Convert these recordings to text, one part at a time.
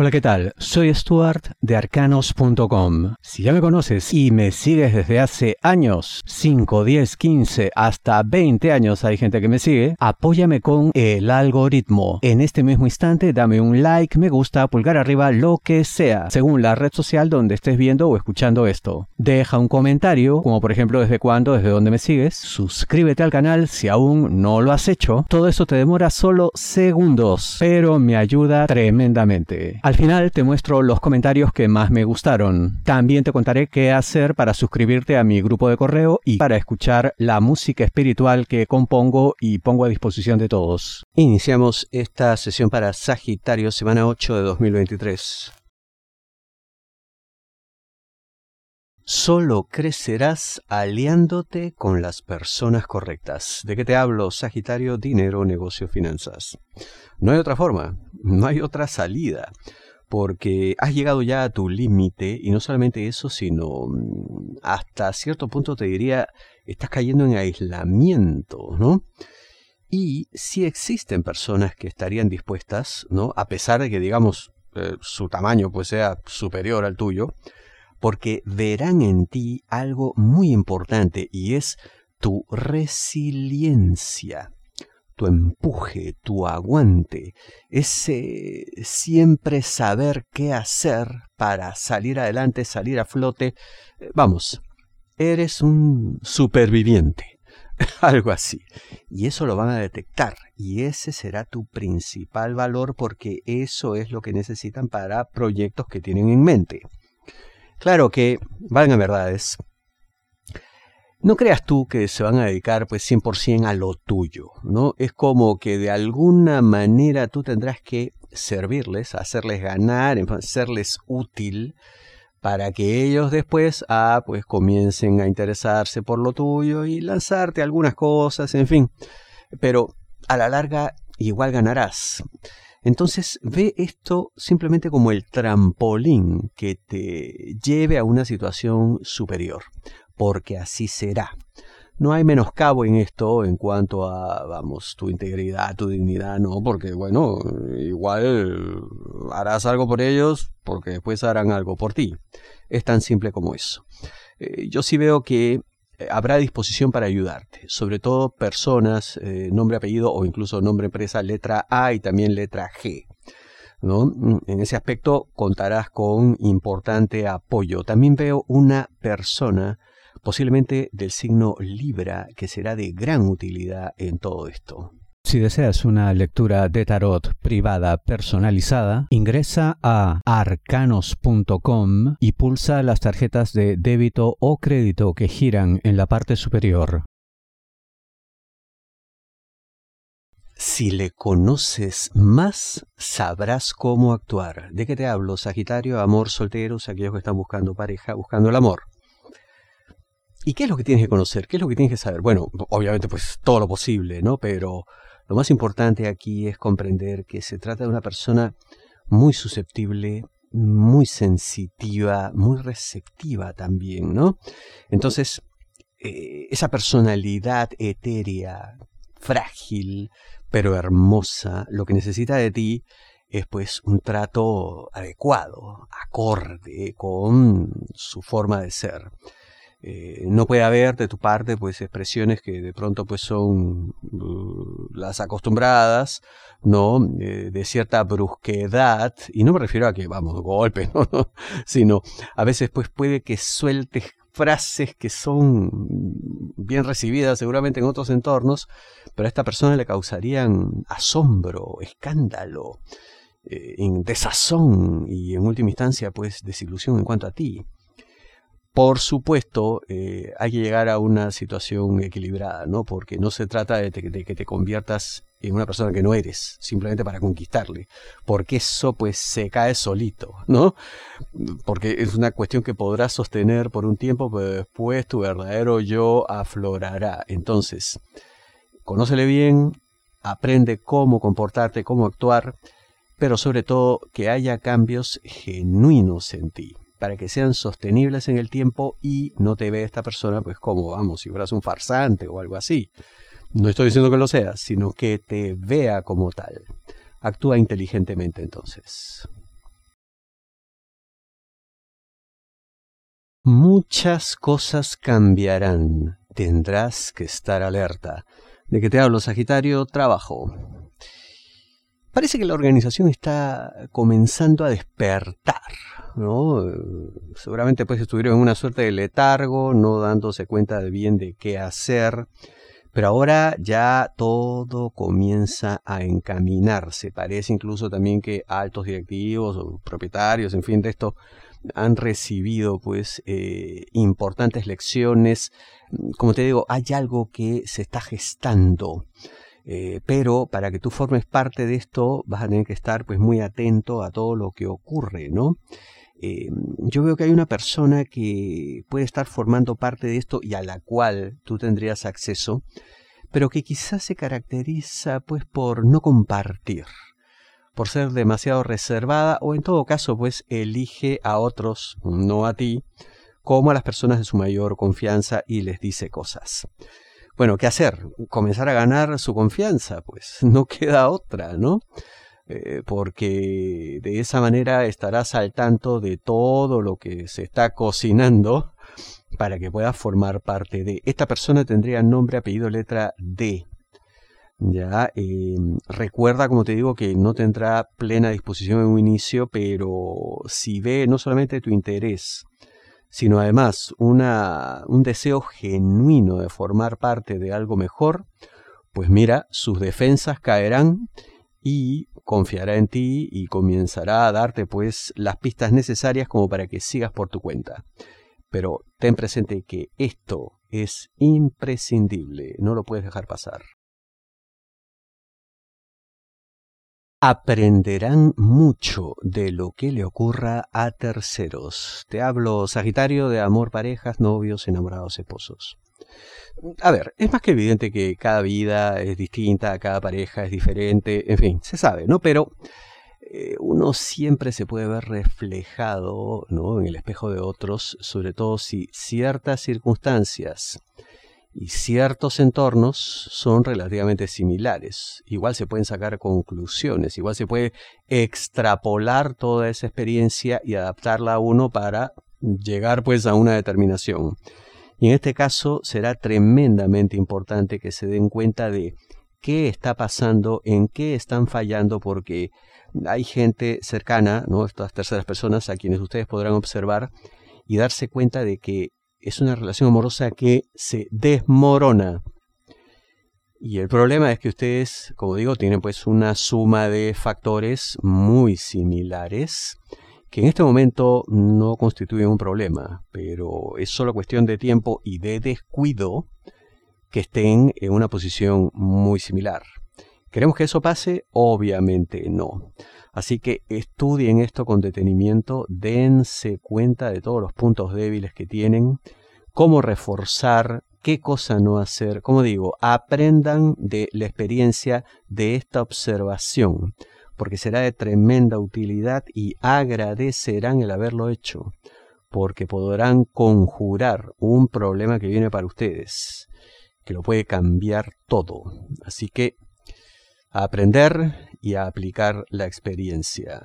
Hola, ¿qué tal? Soy Stuart de arcanos.com. Si ya me conoces y me sigues desde hace años, 5, 10, 15, hasta 20 años hay gente que me sigue, apóyame con el algoritmo. En este mismo instante dame un like, me gusta, pulgar arriba, lo que sea, según la red social donde estés viendo o escuchando esto. Deja un comentario, como por ejemplo desde cuándo, desde dónde me sigues. Suscríbete al canal si aún no lo has hecho. Todo eso te demora solo segundos, pero me ayuda tremendamente. Al final te muestro los comentarios que más me gustaron. También te contaré qué hacer para suscribirte a mi grupo de correo y para escuchar la música espiritual que compongo y pongo a disposición de todos. Iniciamos esta sesión para Sagitario, semana 8 de 2023. Solo crecerás aliándote con las personas correctas. ¿De qué te hablo? Sagitario, dinero, negocio, finanzas. No hay otra forma, no hay otra salida porque has llegado ya a tu límite y no solamente eso, sino mm, hasta cierto punto te diría, estás cayendo en aislamiento, ¿no? Y si existen personas que estarían dispuestas, ¿no? A pesar de que, digamos, eh, su tamaño pues sea superior al tuyo, porque verán en ti algo muy importante y es tu resiliencia tu empuje, tu aguante, ese siempre saber qué hacer para salir adelante, salir a flote. Vamos, eres un superviviente, algo así. Y eso lo van a detectar y ese será tu principal valor porque eso es lo que necesitan para proyectos que tienen en mente. Claro que, valgan verdades, no creas tú que se van a dedicar pues 100% a lo tuyo, ¿no? Es como que de alguna manera tú tendrás que servirles, hacerles ganar, serles útil para que ellos después ah, pues comiencen a interesarse por lo tuyo y lanzarte algunas cosas, en fin. Pero a la larga igual ganarás. Entonces ve esto simplemente como el trampolín que te lleve a una situación superior porque así será. No hay menoscabo en esto en cuanto a, vamos, tu integridad, tu dignidad, no, porque bueno, igual harás algo por ellos porque después harán algo por ti. Es tan simple como eso. Eh, yo sí veo que habrá disposición para ayudarte, sobre todo personas, eh, nombre, apellido o incluso nombre, empresa, letra A y también letra G. ¿No? En ese aspecto contarás con importante apoyo. También veo una persona posiblemente del signo Libra, que será de gran utilidad en todo esto. Si deseas una lectura de tarot privada personalizada, ingresa a arcanos.com y pulsa las tarjetas de débito o crédito que giran en la parte superior. Si le conoces más, sabrás cómo actuar. ¿De qué te hablo? Sagitario, amor, solteros, aquellos que están buscando pareja, buscando el amor. ¿Y qué es lo que tienes que conocer? ¿Qué es lo que tienes que saber? Bueno, obviamente pues todo lo posible, ¿no? Pero lo más importante aquí es comprender que se trata de una persona muy susceptible, muy sensitiva, muy receptiva también, ¿no? Entonces, eh, esa personalidad etérea, frágil, pero hermosa, lo que necesita de ti es pues un trato adecuado, acorde con su forma de ser. Eh, no puede haber de tu parte pues expresiones que de pronto pues son uh, las acostumbradas no eh, de cierta brusquedad y no me refiero a que vamos golpes ¿no? sino a veces pues puede que sueltes frases que son bien recibidas seguramente en otros entornos pero a esta persona le causarían asombro escándalo eh, desazón y en última instancia pues desilusión en cuanto a ti por supuesto, eh, hay que llegar a una situación equilibrada, ¿no? Porque no se trata de, que te conviertas en una persona que no eres, simplemente para conquistarle, porque eso pues se cae solito, ¿no? Porque es una cuestión que podrás sostener por un tiempo, pero después tu verdadero yo aflorará. Entonces, conócele bien, aprende cómo comportarte, cómo actuar, pero sobre todo que haya cambios genuinos en ti para que sean sostenibles en el tiempo y no te ve esta persona, pues como, vamos, si fueras un farsante o algo así. No estoy diciendo que lo seas, sino que te vea como tal. Actúa inteligentemente entonces. Muchas cosas cambiarán. Tendrás que estar alerta. ¿De qué te hablo, Sagitario? Trabajo. Parece que la organización está comenzando a despertar, ¿no? Seguramente pues estuvieron en una suerte de letargo, no dándose cuenta de bien de qué hacer, pero ahora ya todo comienza a encaminarse. Parece incluso también que altos directivos o propietarios, en fin, de esto han recibido pues eh, importantes lecciones. Como te digo, hay algo que se está gestando. Eh, pero para que tú formes parte de esto vas a tener que estar pues muy atento a todo lo que ocurre, ¿no? Eh, yo veo que hay una persona que puede estar formando parte de esto y a la cual tú tendrías acceso, pero que quizás se caracteriza pues por no compartir por ser demasiado reservada o en todo caso pues elige a otros, no a ti, como a las personas de su mayor confianza y les dice cosas. Bueno, ¿qué hacer? Comenzar a ganar su confianza, pues no queda otra, ¿no? Eh, porque de esa manera estarás al tanto de todo lo que se está cocinando para que puedas formar parte de. Esta persona tendría nombre, apellido, letra D. Ya, em, recuerda, como te digo, que no tendrá plena disposición en un inicio, pero si ve no solamente tu interés, sino además una, un deseo genuino de formar parte de algo mejor, pues mira, sus defensas caerán y confiará en ti y comenzará a darte pues las pistas necesarias como para que sigas por tu cuenta. Pero ten presente que esto es imprescindible, no lo puedes dejar pasar. Aprenderán mucho de lo que le ocurra a terceros. Te hablo, Sagitario, de amor, parejas, novios, enamorados, esposos. A ver, es más que evidente que cada vida es distinta, cada pareja es diferente, en fin, se sabe, ¿no? Pero eh, uno siempre se puede ver reflejado. En el espejo de otros, sobre todo si ciertas circunstancias y ciertos entornos son relativamente similares. Igual se pueden sacar conclusiones, igual se puede extrapolar toda esa experiencia y adaptarla a uno para llegar pues a una determinación. Y en este caso será tremendamente importante que se den cuenta de qué está pasando, en qué están fallando, porque hay gente cercana, ¿no? Estas terceras personas a quienes ustedes podrán observar y darse cuenta de que es una relación amorosa que se desmorona. Y el problema es que ustedes, como digo, tienen pues una suma de factores muy similares que en este momento no constituyen un problema, pero es solo cuestión de tiempo y de descuido que estén en una posición muy similar. ¿Queremos que eso pase? Obviamente no. Así que estudien esto con detenimiento, dense cuenta de todos los puntos débiles que tienen, cómo reforzar, qué cosa no hacer. Como digo, aprendan de la experiencia de esta observación, porque será de tremenda utilidad y agradecerán el haberlo hecho, porque podrán conjurar un problema que viene para ustedes, que lo puede cambiar todo. Así que a aprender y a aplicar la experiencia.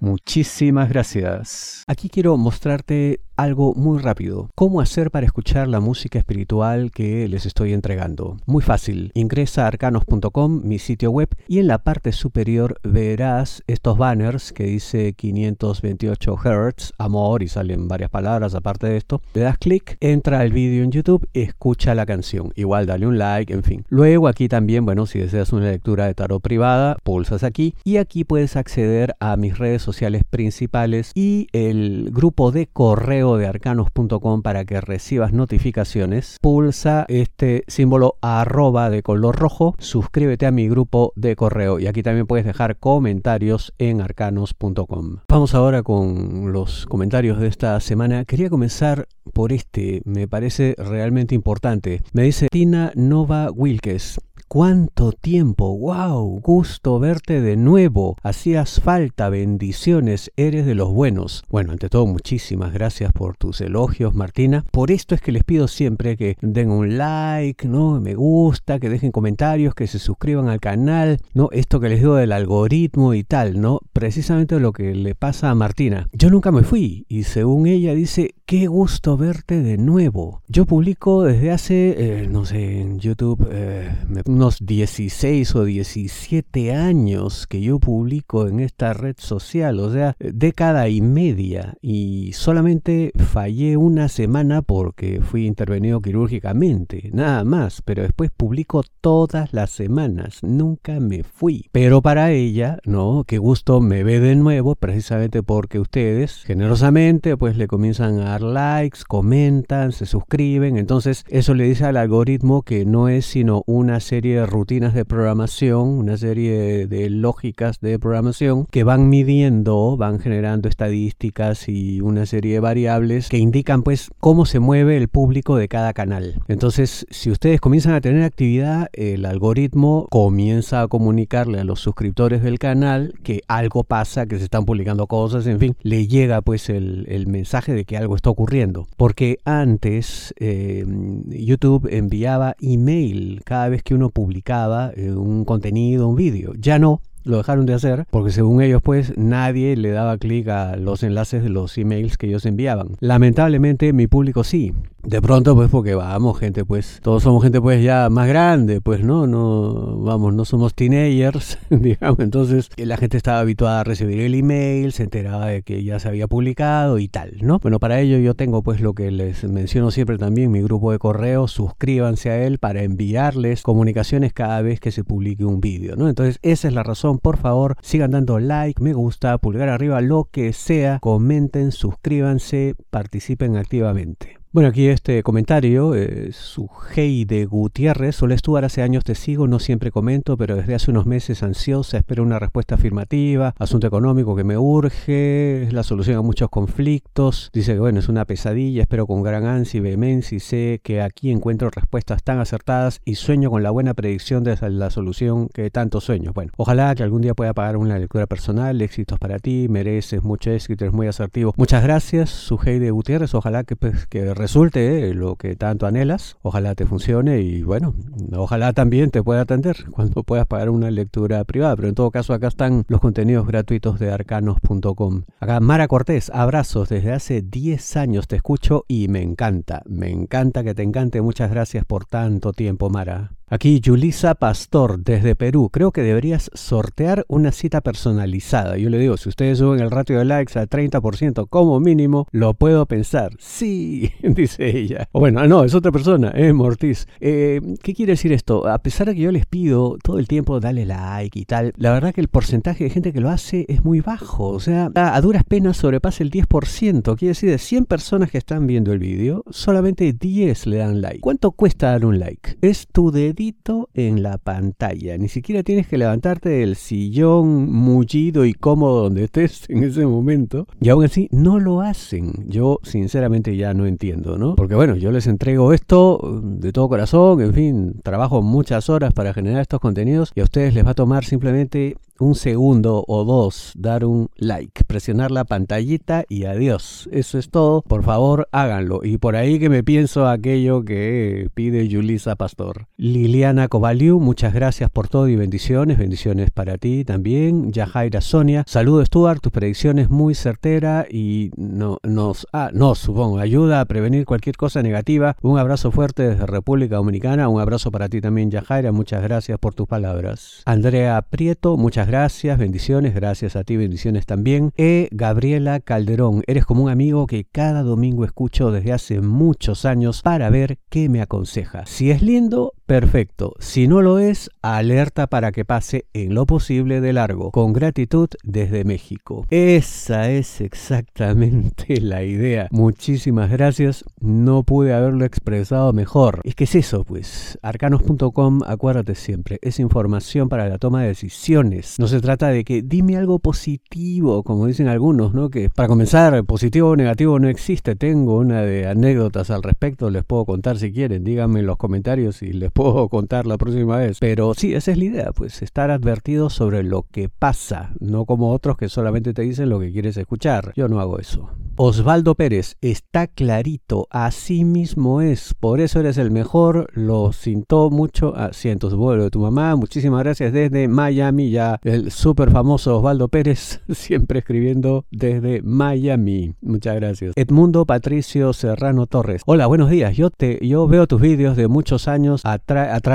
Muchísimas gracias. Aquí quiero mostrarte algo muy rápido. ¿Cómo hacer para escuchar la música espiritual que les estoy entregando? Muy fácil. Ingresa a arcanos.com, mi sitio web, y en la parte superior verás estos banners que dice 528 Hz, amor, y salen varias palabras aparte de esto. Le das clic, entra al vídeo en YouTube, escucha la canción. Igual dale un like, en fin. Luego aquí también, bueno, si deseas una lectura de tarot privada, pulsas aquí y aquí puedes acceder a mis redes sociales principales y el grupo de correo de arcanos.com para que recibas notificaciones. Pulsa este símbolo arroba de color rojo, suscríbete a mi grupo de correo y aquí también puedes dejar comentarios en arcanos.com. Vamos ahora con los comentarios de esta semana. Quería comenzar por este, me parece realmente importante. Me dice Tina Nova Wilkes. ¿Cuánto tiempo? ¡Wow! Gusto verte de nuevo. Hacías falta. Bendiciones. Eres de los buenos. Bueno, ante todo, muchísimas gracias por tus elogios, Martina. Por esto es que les pido siempre que den un like, ¿no? Me gusta, que dejen comentarios, que se suscriban al canal, ¿no? Esto que les digo del algoritmo y tal, ¿no? Precisamente lo que le pasa a Martina. Yo nunca me fui y según ella dice, qué gusto verte de nuevo. Yo publico desde hace, eh, no sé, en YouTube, eh, unos 16 o 17 años que yo publico en esta red social, o sea, década y media. Y solamente fallé una semana porque fui intervenido quirúrgicamente, nada más. Pero después publico todas las semanas, nunca me fui. Pero para ella, no, qué gusto me ve de nuevo, precisamente porque ustedes generosamente pues le comienzan a dar likes, comentan, se suscriben. Entonces eso le dice al algoritmo que no es sino una serie de rutinas de programación, una serie de lógicas de programación que van midiendo, van generando estadísticas y una serie de variables que indican pues cómo se mueve el público de cada canal. Entonces si ustedes comienzan a tener actividad, el algoritmo comienza a comunicarle a los suscriptores del canal que algo pasa, que se están publicando cosas, en fin, le llega pues el, el mensaje de que algo está ocurriendo. Porque antes eh, YouTube enviaba email cada vez que uno publicaba eh, un contenido, un vídeo. Ya no, lo dejaron de hacer porque según ellos pues nadie le daba clic a los enlaces de los emails que ellos enviaban. Lamentablemente mi público sí. De pronto pues porque vamos gente pues todos somos gente pues ya más grande pues no no vamos no somos teenagers digamos. Entonces la gente estaba habituada a recibir el email se enteraba de que ya se había publicado y tal no bueno para ello yo tengo pues lo que les menciono siempre también mi grupo de correo suscríbanse a él para enviarles comunicaciones cada vez que se publique un vídeo no entonces esa es la razón por favor, sigan dando like, me gusta, pulgar arriba, lo que sea, comenten, suscríbanse, participen activamente. Bueno, aquí este comentario, eh, su de Gutiérrez, Solo Estuar, hace años te sigo, no siempre comento, pero desde hace unos meses ansiosa, espero una respuesta afirmativa, asunto económico que me urge, es la solución a muchos conflictos, dice que bueno, es una pesadilla, espero con gran ansia y vehemencia y sé que aquí encuentro respuestas tan acertadas y sueño con la buena predicción de la solución que tanto sueño. Bueno, ojalá que algún día pueda pagar una lectura personal, éxitos para ti, mereces mucho éxito, eres muy asertivo. Muchas gracias, su de Gutiérrez, ojalá que, pues, que resulte lo que tanto anhelas. Ojalá te funcione y bueno, ojalá también te pueda atender cuando puedas pagar una lectura privada. Pero en todo caso acá están los contenidos gratuitos de arcanos.com. Acá Mara Cortés, abrazos. Desde hace 10 años te escucho y me encanta. Me encanta que te encante. Muchas gracias por tanto tiempo, Mara. Aquí Yulisa Pastor desde Perú. Creo que deberías sortear una cita personalizada. Yo le digo, si ustedes suben el ratio de likes al 30% como mínimo, lo puedo pensar. Sí, dice ella. O bueno, no, es otra persona, es Mortiz. Eh, ¿Qué quiere decir esto? A pesar de que yo les pido todo el tiempo dale like y tal, la verdad que el porcentaje de gente que lo hace es muy bajo. O sea, a duras penas sobrepasa el 10%. Quiere decir, de 100 personas que están viendo el vídeo, solamente 10 le dan like. ¿Cuánto cuesta dar un like? Es tu en la pantalla. Ni siquiera tienes que levantarte del sillón mullido y cómodo donde estés en ese momento. Y aún así no lo hacen. Yo sinceramente ya no entiendo, ¿no? Porque bueno, yo les entrego esto de todo corazón, en fin, trabajo muchas horas para generar estos contenidos y a ustedes les va a tomar simplemente un segundo o dos, dar un like, presionar la pantallita y adiós. Eso es todo. Por favor, háganlo. Y por ahí que me pienso aquello que pide Yulisa Pastor. Liliana Kovaliu, muchas gracias por todo y bendiciones. Bendiciones para ti también. Yajaira Sonia, saludo Stuart, tu predicción es muy certera y no, nos, ah, supongo, ayuda a prevenir cualquier cosa negativa. Un abrazo fuerte desde República Dominicana. Un abrazo para ti también, Yajaira. Muchas gracias por tus palabras. Andrea Prieto, muchas gracias, bendiciones, gracias a ti, bendiciones también. E. Gabriela Calderón, eres como un amigo que cada domingo escucho desde hace muchos años para ver qué me aconseja. Si es lindo, perfecto. Si no lo es, alerta para que pase en lo posible de largo. Con gratitud desde México. Esa es exactamente la idea. Muchísimas gracias. No pude haberlo expresado mejor. Es que es eso, pues. Arcanos.com, acuérdate siempre, es información para la toma de decisiones no se trata de que dime algo positivo, como dicen algunos, ¿no? Que para comenzar, positivo o negativo no existe. Tengo una de anécdotas al respecto, les puedo contar si quieren. Díganme en los comentarios y les puedo contar la próxima vez. Pero sí, esa es la idea, pues estar advertido sobre lo que pasa, no como otros que solamente te dicen lo que quieres escuchar. Yo no hago eso. Osvaldo Pérez, está clarito, así mismo es, por eso eres el mejor, lo sintió mucho, asientos vuelo de tu mamá, muchísimas gracias desde Miami, ya el súper famoso Osvaldo Pérez, siempre escribiendo desde Miami, muchas gracias. Edmundo Patricio Serrano Torres, hola, buenos días, yo te, yo veo tus vídeos de muchos años atrás,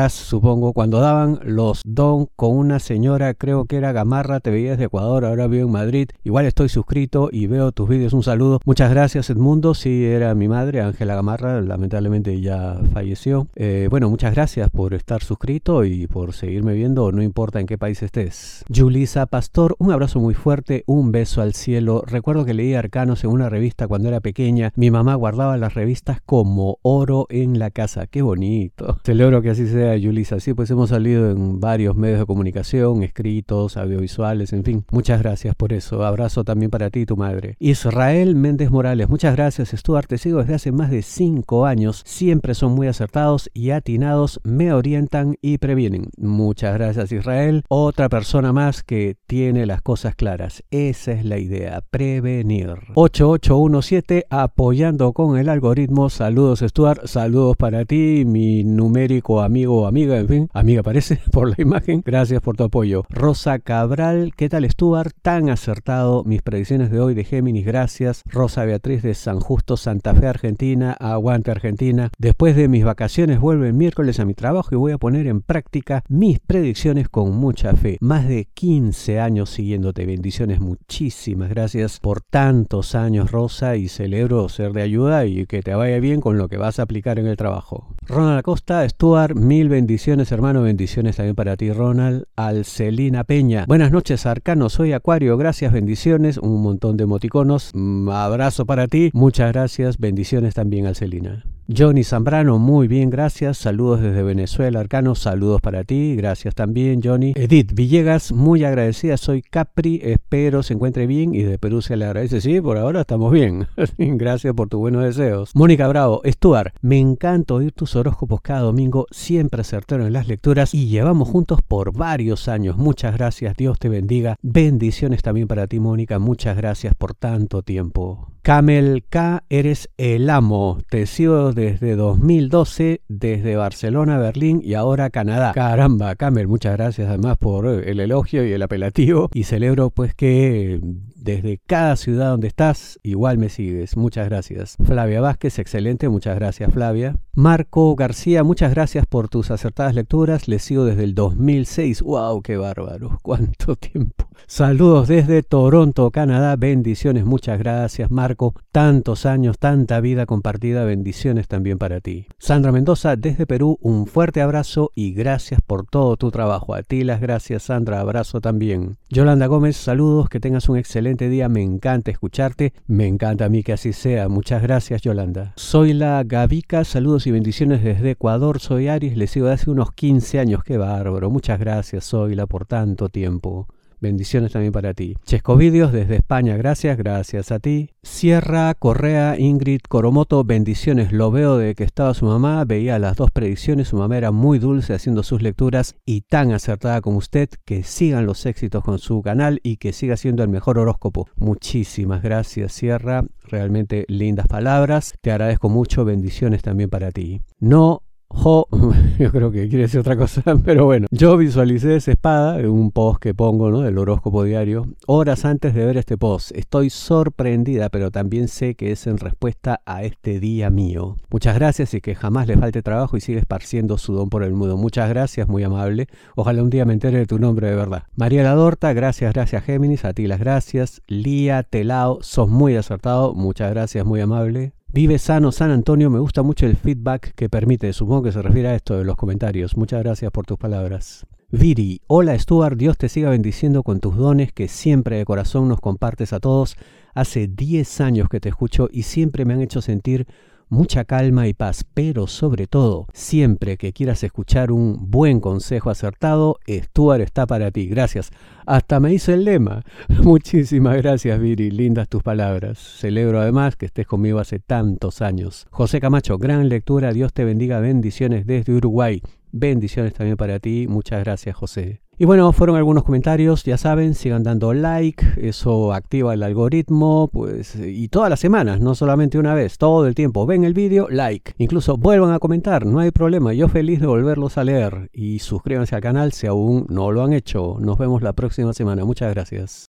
supongo, cuando daban los don con una señora, creo que era Gamarra, te veías de Ecuador, ahora vivo en Madrid, igual estoy suscrito y veo tus vídeos, un saludo Muchas gracias Edmundo, sí, era mi madre, Ángela Gamarra, lamentablemente ya falleció. Eh, bueno, muchas gracias por estar suscrito y por seguirme viendo, no importa en qué país estés. Julisa Pastor, un abrazo muy fuerte, un beso al cielo. Recuerdo que leí Arcanos en una revista cuando era pequeña. Mi mamá guardaba las revistas como oro en la casa. Qué bonito. Celebro que así sea, Julisa. Sí, pues hemos salido en varios medios de comunicación, escritos, audiovisuales, en fin. Muchas gracias por eso. Abrazo también para ti y tu madre. Israel Méndez Morales, muchas gracias Stuart, te sigo desde hace más de 5 años, siempre son muy acertados y atinados, me orientan y previenen. Muchas gracias Israel, otra persona más que tiene las cosas claras, esa es la idea, prevenir. 8817, apoyando con el algoritmo, saludos Stuart, saludos para ti, mi numérico amigo o amiga, en fin, amiga parece por la imagen, gracias por tu apoyo. Rosa Cabral, ¿qué tal Stuart? Tan acertado, mis predicciones de hoy de Géminis, gracias. Rosa Beatriz de San Justo, Santa Fe, Argentina, aguante Argentina. Después de mis vacaciones vuelvo el miércoles a mi trabajo y voy a poner en práctica mis predicciones con mucha fe. Más de 15 años siguiéndote. Bendiciones, muchísimas gracias por tantos años, Rosa, y celebro ser de ayuda y que te vaya bien con lo que vas a aplicar en el trabajo. Ronald Acosta, Stuart, mil bendiciones, hermano, bendiciones también para ti, Ronald. Alcelina Peña, buenas noches, Arcano, soy Acuario, gracias, bendiciones, un montón de emoticonos. Mm, abrazo para ti. Muchas gracias. Bendiciones también al Celina. Johnny Zambrano, muy bien, gracias. Saludos desde Venezuela, Arcano. Saludos para ti. Gracias también, Johnny. Edith Villegas, muy agradecida. Soy Capri. Espero se encuentre bien y de Perú se le agradece. Sí, por ahora estamos bien. gracias por tus buenos deseos. Mónica Bravo, Stuart, me encanta oír tus horóscopos cada domingo. Siempre acertaron en las lecturas y llevamos juntos por varios años. Muchas gracias. Dios te bendiga. Bendiciones también para ti, Mónica. Muchas gracias por tanto tiempo. Camel K, eres el amo. Te sigo desde 2012, desde Barcelona, Berlín y ahora Canadá. Caramba, Camel, muchas gracias además por el elogio y el apelativo. Y celebro pues que desde cada ciudad donde estás, igual me sigues. Muchas gracias. Flavia Vázquez, excelente. Muchas gracias, Flavia. Marco García, muchas gracias por tus acertadas lecturas. Les sigo desde el 2006. ¡Wow! ¡Qué bárbaro! ¡Cuánto tiempo! Saludos desde Toronto, Canadá. Bendiciones. Muchas gracias, Marco. Tantos años, tanta vida compartida. Bendiciones también para ti. Sandra Mendoza, desde Perú, un fuerte abrazo y gracias por todo tu trabajo. A ti las gracias, Sandra. Abrazo también. Yolanda Gómez, saludos. Que tengas un excelente día, me encanta escucharte, me encanta a mí que así sea. Muchas gracias Yolanda. Soy la Gavica, saludos y bendiciones desde Ecuador, soy Aries, le sigo de hace unos 15 años, qué bárbaro. Muchas gracias Zoila por tanto tiempo. Bendiciones también para ti. Chesco Vídeos desde España, gracias, gracias a ti. Sierra Correa, Ingrid Coromoto, bendiciones. Lo veo de que estaba su mamá, veía las dos predicciones, su mamá era muy dulce haciendo sus lecturas y tan acertada como usted. Que sigan los éxitos con su canal y que siga siendo el mejor horóscopo. Muchísimas gracias, Sierra. Realmente lindas palabras. Te agradezco mucho. Bendiciones también para ti. No Yo creo que quiere decir otra cosa, pero bueno, yo visualicé esa espada un post que pongo, ¿no? Del horóscopo diario, horas antes de ver este post. Estoy sorprendida, pero también sé que es en respuesta a este día mío. Muchas gracias y que jamás le falte trabajo y sigue esparciendo su don por el mundo. Muchas gracias, muy amable. Ojalá un día me entere de tu nombre de verdad. María Ladorta, gracias, gracias Géminis, a ti las gracias. Lía Telao, sos muy acertado, muchas gracias, muy amable. Vive sano San Antonio, me gusta mucho el feedback que permite, supongo que se refiere a esto de los comentarios. Muchas gracias por tus palabras. Viri, hola Stuart, Dios te siga bendiciendo con tus dones que siempre de corazón nos compartes a todos. Hace 10 años que te escucho y siempre me han hecho sentir mucha calma y paz, pero sobre todo, siempre que quieras escuchar un buen consejo acertado, Stuart está para ti. Gracias. Hasta me hizo el lema. Muchísimas gracias, Viri. Lindas tus palabras. Celebro además que estés conmigo hace tantos años. José Camacho, gran lectura. Dios te bendiga. Bendiciones desde Uruguay. Bendiciones también para ti. Muchas gracias, José. Y bueno, fueron algunos comentarios, ya saben, sigan dando like, eso activa el algoritmo, pues, y todas las semanas, no solamente una vez, todo el tiempo. Ven el vídeo, like. Incluso vuelvan a comentar, no hay problema, yo feliz de volverlos a leer. Y suscríbanse al canal si aún no lo han hecho. Nos vemos la próxima semana. Muchas gracias.